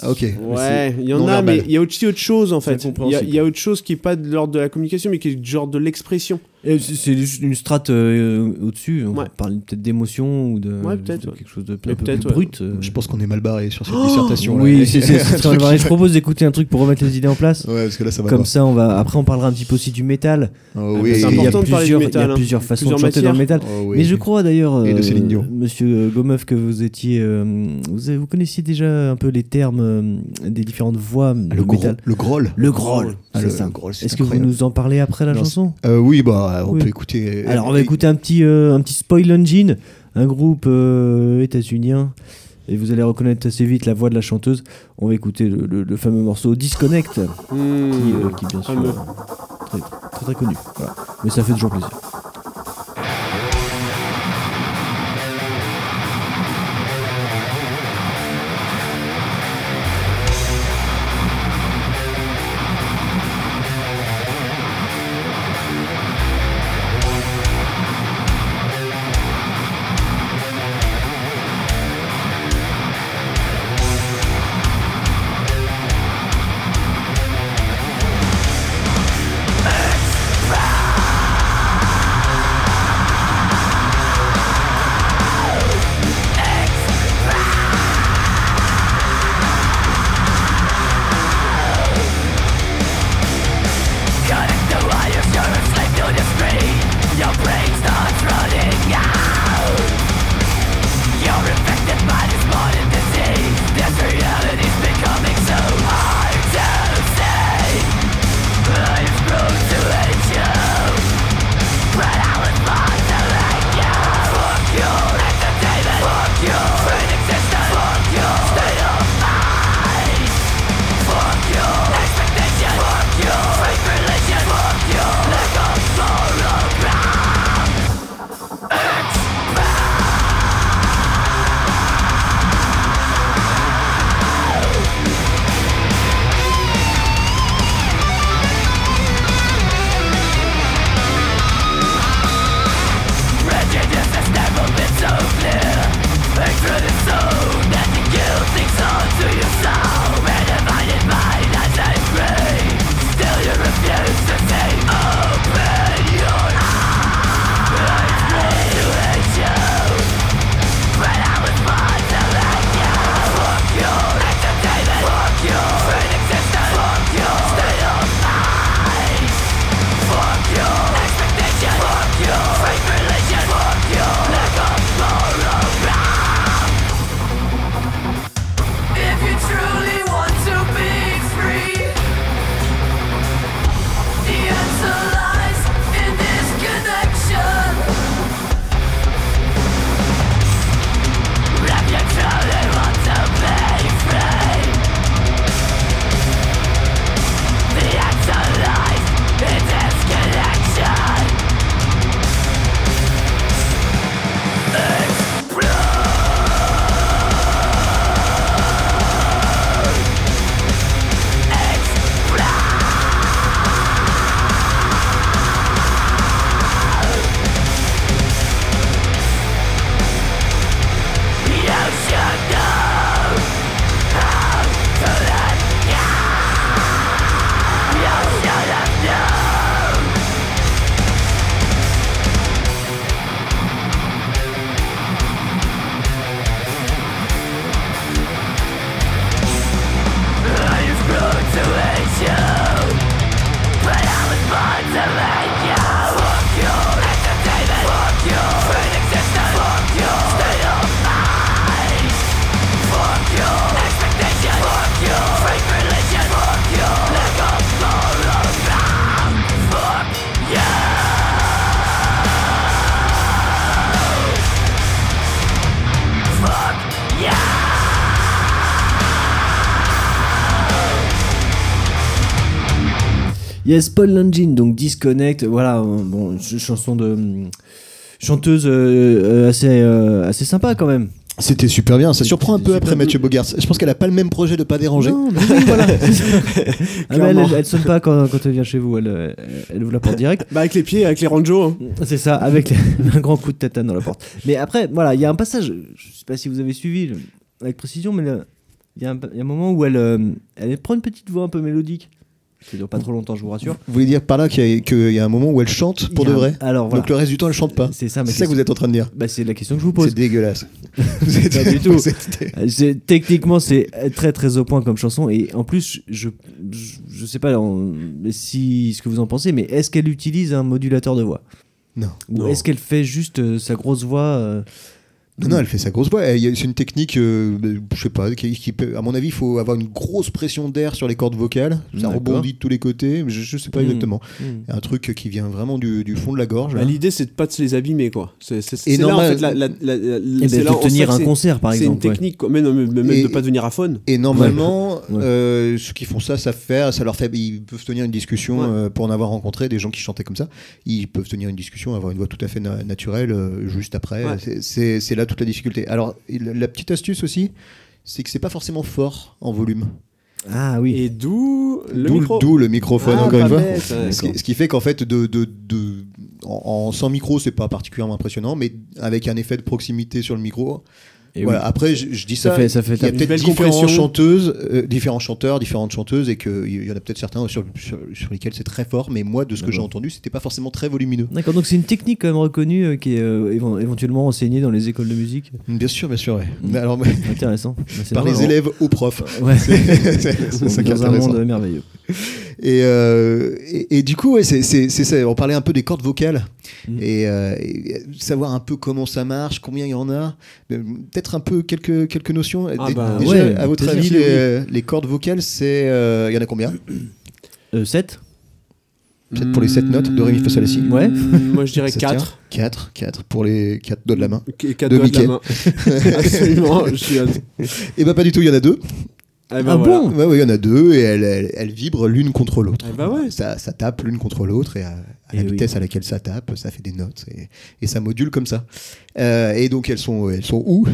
Ah, ok. Ouais, il y en a, verbal. mais il y a aussi autre chose en fait. Il y, a, incompréhensible. il y a autre chose qui est pas de l'ordre de la communication, mais qui est du genre de l'expression. Et c'est- juste une strate euh, au-dessus. On Ouais. parle peut-être d'émotion ou de, Ouais, peut-être, de ouais. quelque chose de Mais peu peut-être, plus ouais. brut. euh. Je pense qu'on est mal barré sur cette dissertation. là. Oui, c'est mal. Je propose d'écouter un truc pour remettre les idées en place. Ouais, parce que là ça va Comme pas. ça, on va. Après, on parlera un petit peu aussi du métal. Oh, Ah, oui. qu'il y a plusieurs, il y métal, a hein. plusieurs façons Plusieurs de chanter dans le matières. métal. Oh, oui. Mais je crois d'ailleurs, euh. Monsieur Gomeuf, que vous étiez, euh, vous, avez- vous connaissiez déjà un peu les termes euh, des différentes voix Ah, de le, métal. le groll. Le groll, Ah, c'est ça. Est-ce que vous nous en parlez après la chanson? Euh, oui, bah, on Oui. peut écouter. Alors, on va écouter un petit, euh, un petit Spoil Engine, un groupe euh, états-unien. Et vous allez reconnaître assez vite la voix de la chanteuse. On va écouter le, le- le fameux morceau Disconnect, qui, Hmm. euh, qui bien sûr euh, très, très très connu. Voilà. Mais ça fait toujours plaisir. Yes, Paul Langin, donc Disconnect, voilà, bon, ch- chanson de chanteuse euh, assez euh, assez sympa quand même. C'était super bien. Ça surprend un peu après. Mathieu Bogart. Je pense qu'elle a pas le même projet de pas déranger. Non, mais oui, voilà. Ah, elle, Clairement. elle, sonne pas quand, quand elle vient chez vous, elle, elle vous la porte direct. Bah avec les pieds, avec les ranjos. hein. C'est ça, avec les- un grand coup de tatane dans la porte. Mais après, voilà, il y a un passage, je sais pas si vous avez suivi avec précision, mais il y, a il y a un moment où elle, euh, elle prend une petite voix un peu mélodique. Ça dure pas trop longtemps, je vous rassure. Vous voulez dire par là qu'il y, a- qu'il y a un moment où elle chante pour de vrai Alors voilà. Donc le reste du temps, elle chante pas. C'est ça, ma C'est ça que vous êtes en train de dire. Bah, c'est la question que je vous pose. C'est dégueulasse. Pas du tout. Euh, Techniquement, c'est très très au point comme chanson. Et en plus, je, je, je sais pas en- si ce que vous en pensez, mais est-ce qu'elle utilise un modulateur de voix? Non. Ou est-ce qu'elle fait juste euh, sa grosse voix euh, Non, non, elle fait sa grosse voix. C'est une technique, euh, je sais pas, qui, qui peut- à mon avis, il faut avoir une grosse pression d'air sur les cordes vocales. Ça rebondit de tous les côtés. mais Je, je sais pas Hmm. exactement. hmm. Un truc qui vient vraiment du, du fond de la gorge. Bah. L'idée, c'est de pas de se les abîmer, quoi. C'est là, en fait, la, la, la- la- Eh c'est ben, tenir un concert, par C'est une exemple. ouais. technique, quoi. Même, Et- de pas devenir aphone. Et normalement, Ouais. euh, ceux qui font ça savent faire, ça leur fait, ils peuvent tenir une discussion Ouais. euh, pour en avoir rencontré des gens qui chantaient comme ça. Ils peuvent tenir une discussion, avoir une voix tout à fait na- naturelle euh, juste après. Ouais. C'est- c'est là toute la difficulté. Alors la petite astuce aussi, c'est que c'est pas forcément fort en volume. Ah oui. Et d'où le D'où micro. d'où le microphone Ah, encore une fois. bête. Ce qui, ce qui fait qu'en fait, de, de, de- en, en- sans micro, c'est pas particulièrement impressionnant, mais avec un effet de proximité sur le micro. Et voilà. oui. Après, je, je dis Ça ça. fait, ça fait il y a peut-être différentes chanteuses, euh, différents chanteurs, différentes chanteuses, et qu'il y en a peut-être certains sur, sur, sur lesquels c'est très fort, mais moi, de ce que j'ai entendu, c'était pas forcément très volumineux. D'accord, donc c'est une technique quand même reconnue euh, qui est euh, évent- éventuellement enseignée dans les écoles de musique. Bien sûr, bien sûr, ouais. Mm. Alors, Intéressant. Bah, par marrant. les élèves aux profs. Ouais. C'est c'est ça qui est dans un monde merveilleux. Et, euh, et, et, du coup, ouais, c'est ça. On parlait un peu des cordes vocales mmh. et, euh, et, savoir un peu comment ça marche, combien il y en a, euh, peut-être un peu quelques, quelques notions. Ah bah, Déjà, ouais, à votre avis, les, les, cordes vocales, euh, il euh, y en a combien euh, 7 Peut-être pour les 7 notes de Rémi Fa Sol Si. Ouais. Mm, Moi je dirais 4. 4, 4 pour les 4 doigts de la main. 4 doigts de la main. Absolument. Je suis. Et bah pas du tout, il y en a 2. Ah, ben ah bon oui, Il y en a deux et elles, vibrent l'une contre l'autre. Ah bah ouais. ça, tape l'une contre l'autre et à, eh la vitesse à laquelle ça tape, ça fait des notes et, ça module comme ça. Euh, et donc elles sont, elles sont où?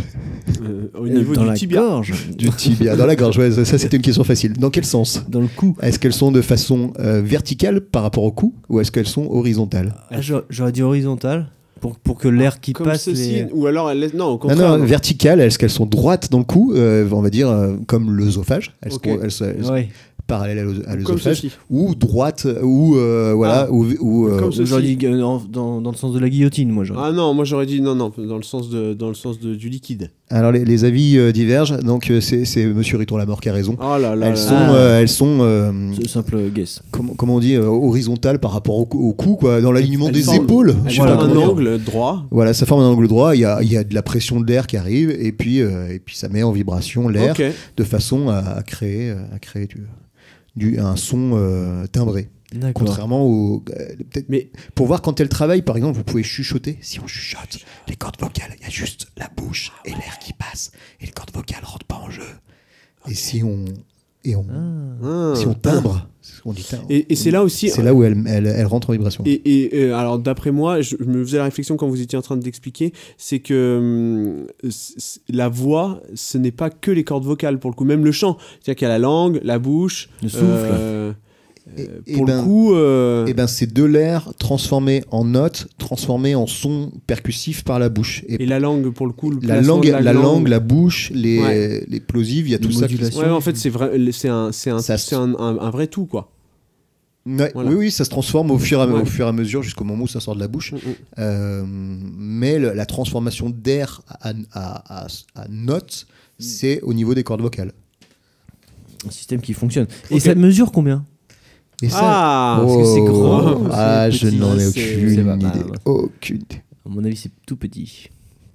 Euh, au niveau du tibia. Du tibia, dans la gorge, ouais, ça, c'était une question facile. Dans quel sens? Dans le cou. Est-ce qu'elles sont de façon euh, verticale par rapport au cou ou est-ce qu'elles sont horizontales? Ah, j'aurais dit horizontale pour, pour que l'air qui Comme passe. ceci. les- Ou alors, elle laisse. Non, au Non, contraire. non, verticales, est-ce qu'elles sont droites dans le cou euh, On va dire euh, comme l'œsophage, elles, Ok. sont- elles elles sont parallèles à l'œsophage, ou droite, ou euh, voilà, Ah. ou, ou, euh, Comme ceci. J'aurais dit dans, dans, dans le sens de la guillotine, moi. Ah non, moi j'aurais dit non, non, dans le sens, de, dans le sens de, du liquide. Alors les, les avis euh, divergent, donc euh, c'est c'est Monsieur Riton Lamort qui a raison. Oh là là. Elles là sont, là. Euh, elles sont euh, C'est simple guess. comment, comment on dit, euh, horizontales par rapport au, cou- au cou, quoi, dans l'alignement Elles des forment- épaules. Sais forme un dire. angle droit. Voilà, ça forme un angle droit, il y a, il y a de la pression de l'air qui arrive, et puis, euh, et puis ça met en vibration l'air de façon à, à créer, à créer du, du- un son euh, timbré. Contrairement au. euh, peut-être- Mais pour voir quand elle travaille, par exemple, vous pouvez chuchoter. Si on chuchote, les cordes vocales, il y a juste la bouche et l'air qui passe, et les cordes vocales rentrent pas en jeu. Et si on. Et on, ah. si on timbre, c'est ce qu'on dit timbre. Et, et c'est là aussi. C'est là où elle, elle, elle rentre en vibration. Et, et, euh, alors d'après moi, je, je me faisais la réflexion quand vous étiez en train d'expliquer, c'est que hum, la voix, ce n'est pas que les cordes vocales pour le coup, même le chant. C'est-à-dire qu'il y a la langue, la bouche, Le souffle. euh, Et- euh, et pour ben- le coup, euh, Et ben c'est de l'air transformé en notes, transformé en son percussif par la bouche. Et, et la langue pour le coup, le la, langue, la, langue, la bouche, les, Ouais. les plosives, il y a Les tout ça. qui-. Ouais, en fait, c'est vrai, c'est un, c'est un, Ça c'est se- un, un- un vrai tout quoi. Ouais, Voilà. Oui, oui, ça se transforme au fur et à, Ouais. au fur et à mesure jusqu'au moment où ça sort de la bouche. Mm, mm. Euh, mais le- la transformation d'air à, à, à, à notes, c'est au niveau des cordes vocales. Un système qui fonctionne. Et ça mesure combien? Et ça, Ah, parce que c'est grand, c'est ah, je n'en ai aucune idée. Aucune. À mon avis, c'est tout petit.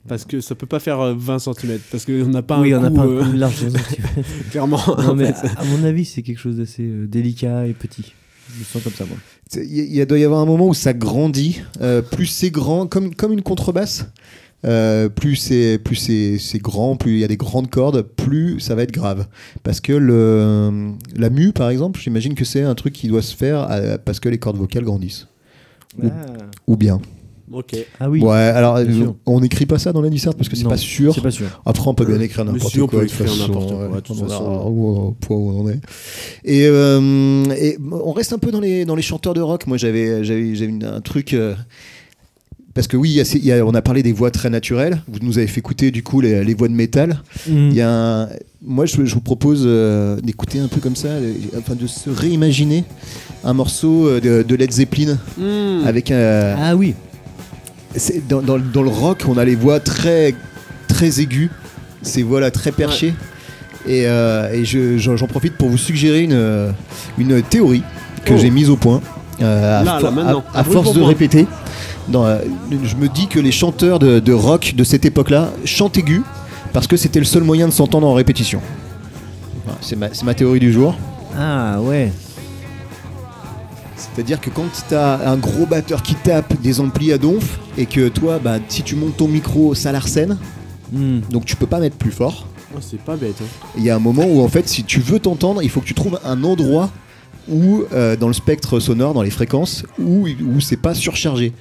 parce que ça peut pas faire euh, 20 cm parce qu'on n'a pas oui, un on n'a coup, pas euh, un coup large. clairement. non, mais à, à mon avis, c'est quelque chose d'assez euh, délicat et petit. Je le sens comme ça, moi. C'est- Il y, a- il doit y avoir un moment où ça grandit. Euh, plus c'est grand, comme, comme une contrebasse? Euh, plus c'est plus c'est c'est grand, plus il y a des grandes cordes, plus ça va être grave. Parce que le la mue, par exemple, j'imagine que c'est un truc qui doit se faire euh, parce que les cordes vocales grandissent. Ou, ou bien. Ok. Ah oui. Ouais, alors on n'écrit pas ça dans la disserte parce que c'est pas sûr. C'est pas sûr. Après, on peut bien écrire Mais n'importe si, on quoi. peut écrire n'importe quoi, ouais, on verra où- au point où on est. Et, euh, et on reste un peu dans les, dans les chanteurs de rock. Moi, j'avais j'avais j'avais une- un truc. euh, parce que oui, il y a ces- il y a- on a parlé des voix très naturelles. Vous nous avez fait écouter du coup les, les voix de métal. Mm. Il y a un- moi, je, je vous propose euh, d'écouter un peu comme ça, euh, enfin de se réimaginer un morceau euh, de, de Led Zeppelin Hmm. avec un, Ah oui. c'est- dans, dans- dans le rock, on a les voix très, très aiguës, ces voix-là très perchées. Et, euh, et je- j'en j'en profite pour vous suggérer une, euh, une théorie que Oh. j'ai mise au point. euh, à, Là, là, à- à force de point. Dans, euh, je me dis que les chanteurs de, de rock de cette époque-là chantent aigu parce que c'était le seul moyen de s'entendre en répétition. Voilà, C'est ma, c'est ma théorie du jour. Ah ouais. C'est-à-dire que quand tu as un gros batteur qui tape des amplis à donf et que toi, bah, si tu montes ton micro, ça l'arsène, Mm. donc tu peux pas mettre plus fort. Oh, c'est pas bête. hein. Il y a un moment où en fait, si tu veux t'entendre, il faut que tu trouves un endroit où, euh, dans le spectre sonore, dans les fréquences, où, où c'est pas surchargé.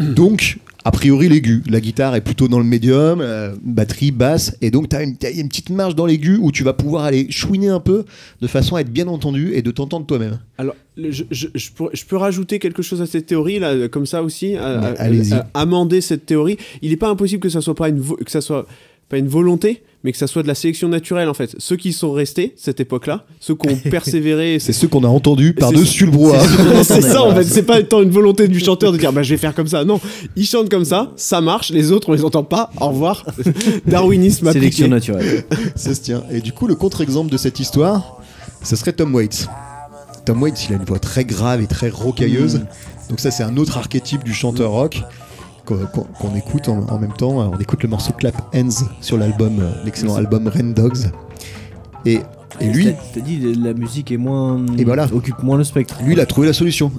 Donc, a priori, l'aigu. La guitare est plutôt dans le médium, euh, batterie, basse, et donc tu as une, petite marge dans l'aigu où tu vas pouvoir aller chouiner un peu de façon à être bien entendu et de t'entendre toi-même. Alors, le- je, je- je pourrais- je peux rajouter quelque chose à cette théorie, là, comme ça aussi, à- Ouais, à- allez-y. à- amender cette théorie. Il n'est pas impossible que ça soit pas une, que ça soit pas une volonté, mais que ça soit de la sélection naturelle, en fait. Ceux qui sont restés, cette époque-là, ceux qui ont persévéré, C'est ceux qu'on a entendus par-dessus le brouhaha. c'est ça en fait, c'est pas tant une volonté du chanteur de dire bah je vais faire comme ça. Non, ils chantent comme ça, ça marche, les autres on les entend pas, au revoir. Darwinisme appliqué. Sélection naturelle. Ça se tient. Et du coup, le contre-exemple de cette histoire, ce serait Tom Waits. Tom Waits, il a une voix très grave et très rocailleuse. Donc ça, c'est un autre archétype du chanteur rock qu'on écoute en, en même temps. On écoute le morceau Clap Hands sur l'album, euh, l'excellent album Rain Dogs. Et, et lui, T'as- dit la musique est moins. Et voilà. Occupe moins le spectre. lui, il a trouvé la solution.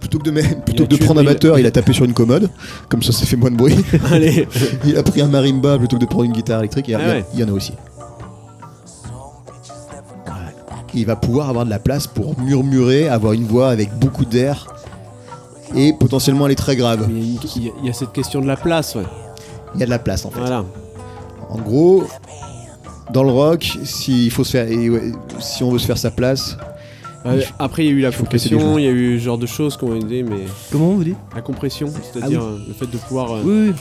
Plutôt que de, mettre- plutôt que de prendre un batteur, il a tapé sur une commode. Comme ça, ça fait moins de bruit. Allez, il a pris un marimba plutôt que de prendre une guitare électrique. Ah il ouais. il y en a aussi. Il va pouvoir avoir de la place pour murmurer, avoir une voix avec beaucoup d'air et potentiellement elle est très grave. Il y, a- y a cette question de la place, ouais. Il y a de la place en fait. Voilà. En gros, dans le rock, si, il faut se faire, et ouais, si on veut se faire sa place, Euh, après, il y a eu la compression, il y a eu ce genre de choses qui ont aidé, mais Comment vous dites la compression, c'est-à-dire euh, le fait de pouvoir. euh, Oui, oui.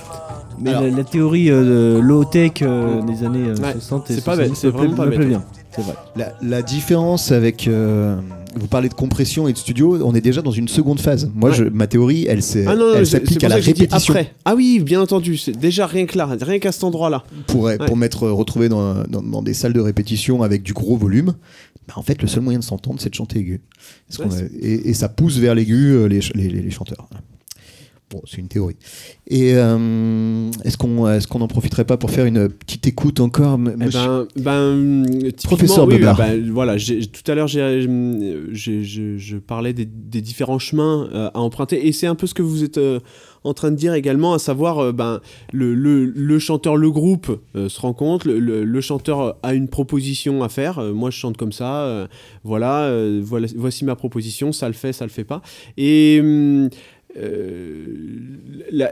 Mais Alors- la, la théorie euh, de low-tech euh, des années euh, Ouais, 60 et c'est pas 70 bête, c'est vraiment pas bien. C'est vrai. la, la différence avec. euh, vous parlez de compression et de studio, on est déjà dans une seconde phase. Moi, Ouais. je, ma théorie, elle, Ah s'applique pour à la répétition. après. Ah oui, bien entendu, c'est déjà rien que là, rien qu'à cet endroit-là. pour, Ouais. pour m'être retrouvé dans, dans- dans des salles de répétition avec du gros volume, bah, en fait, le seul moyen de s'entendre, c'est de chanter aigu. Ouais, a- et, et ça pousse vers l'aigu euh, les, ch- les, les- les chanteurs. Bon, c'est une théorie. Et euh, est-ce qu'on est qu'on n'en profiterait pas pour faire une petite écoute encore Eh ben, ben, Professeur oui, ben, voilà, tout à l'heure, je, parlais des, des différents chemins euh, à emprunter, et c'est un peu ce que vous êtes euh, en train de dire également, à savoir, ben, le, le, le chanteur, le groupe se rencontre, le, le- le chanteur a une proposition à faire. moi, je chante comme ça, voilà, voilà, voici ma proposition, ça le fait, ça le fait pas, et hum, la,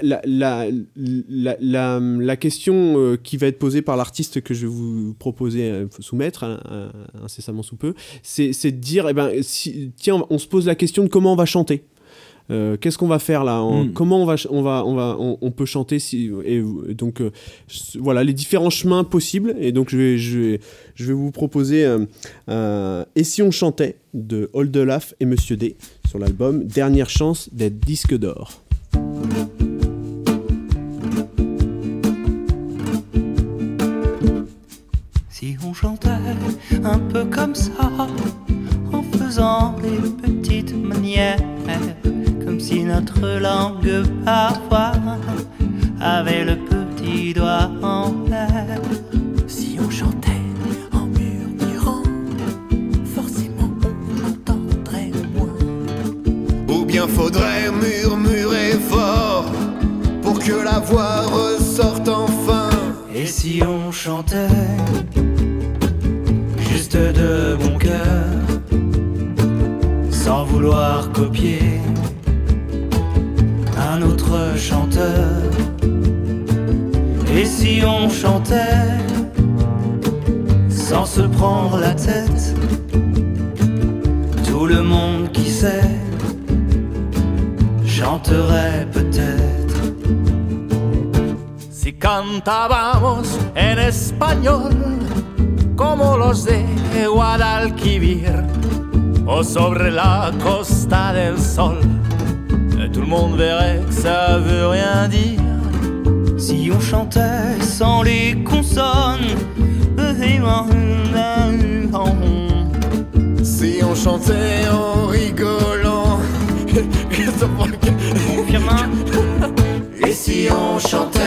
la, question euh, qui va être posée par l'artiste que je vais vous proposer euh, soumettre hein, euh, incessamment sous peu, c'est de dire, eh ben, si, tiens, on se pose la question de comment on va chanter. Euh, Qu'est-ce qu'on va faire là En- Mm. Comment on va, on va, on va, on, on peut chanter si et, et donc euh, voilà les différents chemins possibles. Et donc je vais, je vais, je vais vous proposer euh, euh, Et si on chantait de Oldelaf et Monsieur D? Sur l'album Dernière chance d'être disque d'or. Si on chantait un peu comme ça, en faisant des petites manières, comme si notre langue parfois avait le petit doigt en l'air. Faudrait murmurer fort pour que la voix ressorte si on chantait juste de bon cœur, sans vouloir copier un autre chanteur? Et si on chantait sans se prendre la tête Tout le monde qui sait chanterait peut-être Si cantábamos en español, como los de Guadalquivir, o sobre la costa del sol, tout le monde verrait que ça veut rien dire. Si on chantait sans les consonnes Si on chantait en rigolant si on chantait.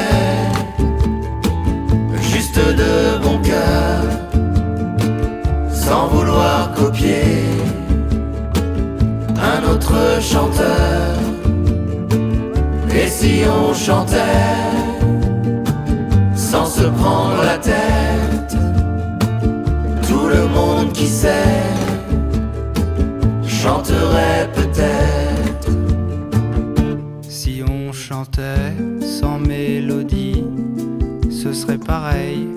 Juste de bon cœur Sans vouloir copier un autre chanteur. Et si on chantait sans se prendre la tête Tout le monde qui sait chanterait peut-être pareil,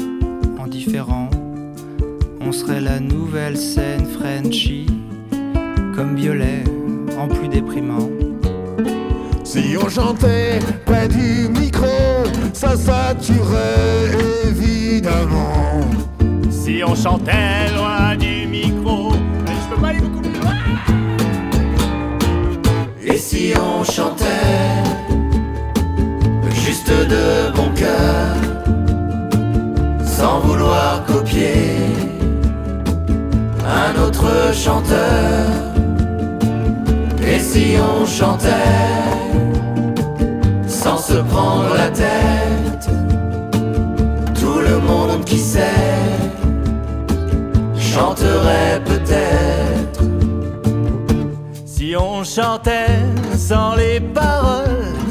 en différent On serait la nouvelle scène Frenchy Comme violet, en plus déprimant Si on chantait près du micro, ça saturait évidemment. Si on chantait loin du micro, je peux pas aller beaucoup plus loin. Et si on chantait juste de bon cœur, vouloir copier un autre chanteur Et si on chantait sans se prendre la tête Tout le monde qui sait chanterait peut-être Si on chantait sans les paroles.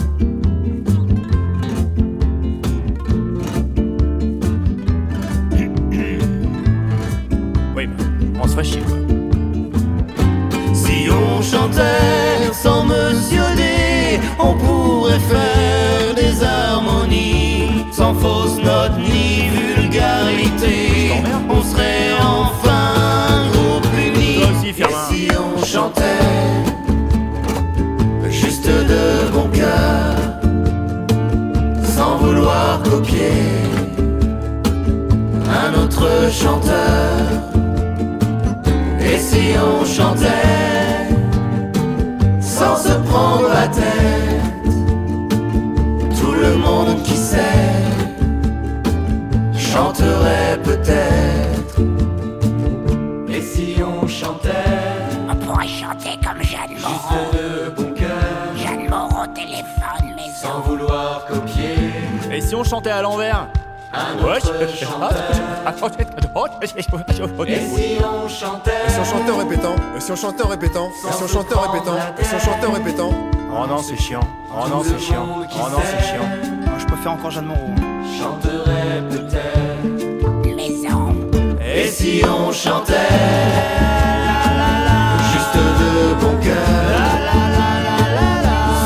Sans Monsieur D, on pourrait faire des harmonies sans fausse note ni vulgarité. On serait enfin un groupe uni. Aussi, Et si on chantait juste de bon cœur, sans vouloir copier un autre chanteur? Et si on chantait se prendre la tête, tout le monde qui sait chanterait peut-être. Et si on chantait? On pourrait chanter comme Jeanne Moreau. juste de bon cœur, Jeanne Moreau téléphone maison. sans vouloir copier Et si on chantait à l'envers? Un chanteur. Et si on chantait? Et si on chantait en répétant? Et si on chantait en répétant? Et si on chantait en répétant? Et si on chantait en répétant? Oh non, c'est chiant. Oh non, c'est chiant. Oh non, c'est chiant. Moi, je préfère encore Jeanne Moreau. chanterait peut-être. Maison. Et si on chantait? Juste de bon cœur.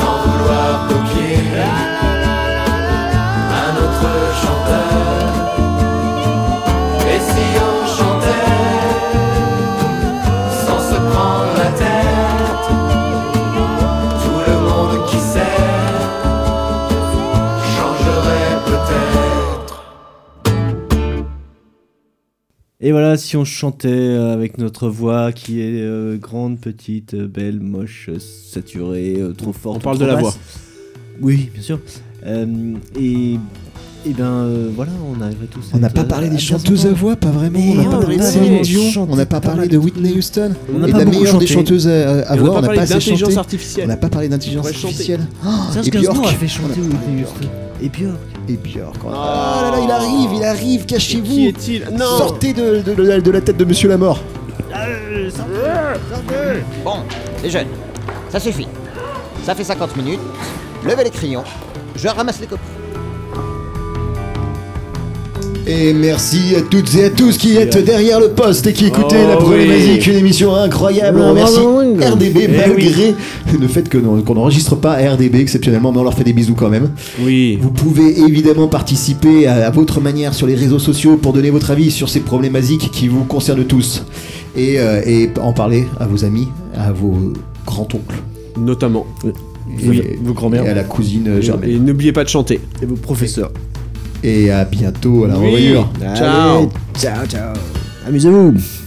Sans vouloir copier. Un autre chanteur Et voilà, si on chantait euh, avec notre voix qui est euh, grande, petite, euh, belle, moche, saturée, euh, trop forte. On parle trop de la basse. voix. Oui, bien sûr. Euh, et, et ben euh, voilà, on arriverait tous. On n'a pas parlé des chanteuses à voix, pas vraiment. On n'a pas parlé de Céline Dion, on n'a pas parlé de Whitney Houston. On n'a Et pas la meilleure des chanteuses à, voix, on n'a pas parlé assez d'intelligence chanté. On n'a pas parlé d'intelligence artificielle. Oh, et a fait chanter Whitney Houston. Et Björk. Et Björk. Oh là là, il arrive, il arrive, Qui cachez-vous. est-il Non Sortez de, de- de- de la tête de Monsieur la Mort. Bon, les jeunes, ça suffit. Ça fait 50 minutes. Levez les crayons. Je ramasse les copies. Et merci à toutes et à tous qui êtes derrière le poste et qui écoutez Oh La Problématique, oui. une émission incroyable. On remercie RDB Eh malgré le fait qu'on n'enregistre pas à RDB exceptionnellement, mais on leur fait des bisous quand même. Oui. Vous pouvez évidemment participer à, à votre manière sur les réseaux sociaux pour donner votre avis sur ces problématiques qui vous concernent tous. Et, euh, et en parler à vos amis, à vos grands-oncles. Notamment. Et, Oui. vos grands-mères. Et à la cousine Germaine. Et n'oubliez pas de chanter. Et vos professeurs. Et à bientôt à la Oui. revoyure. Ciao. Ciao, ciao. Amusez-vous.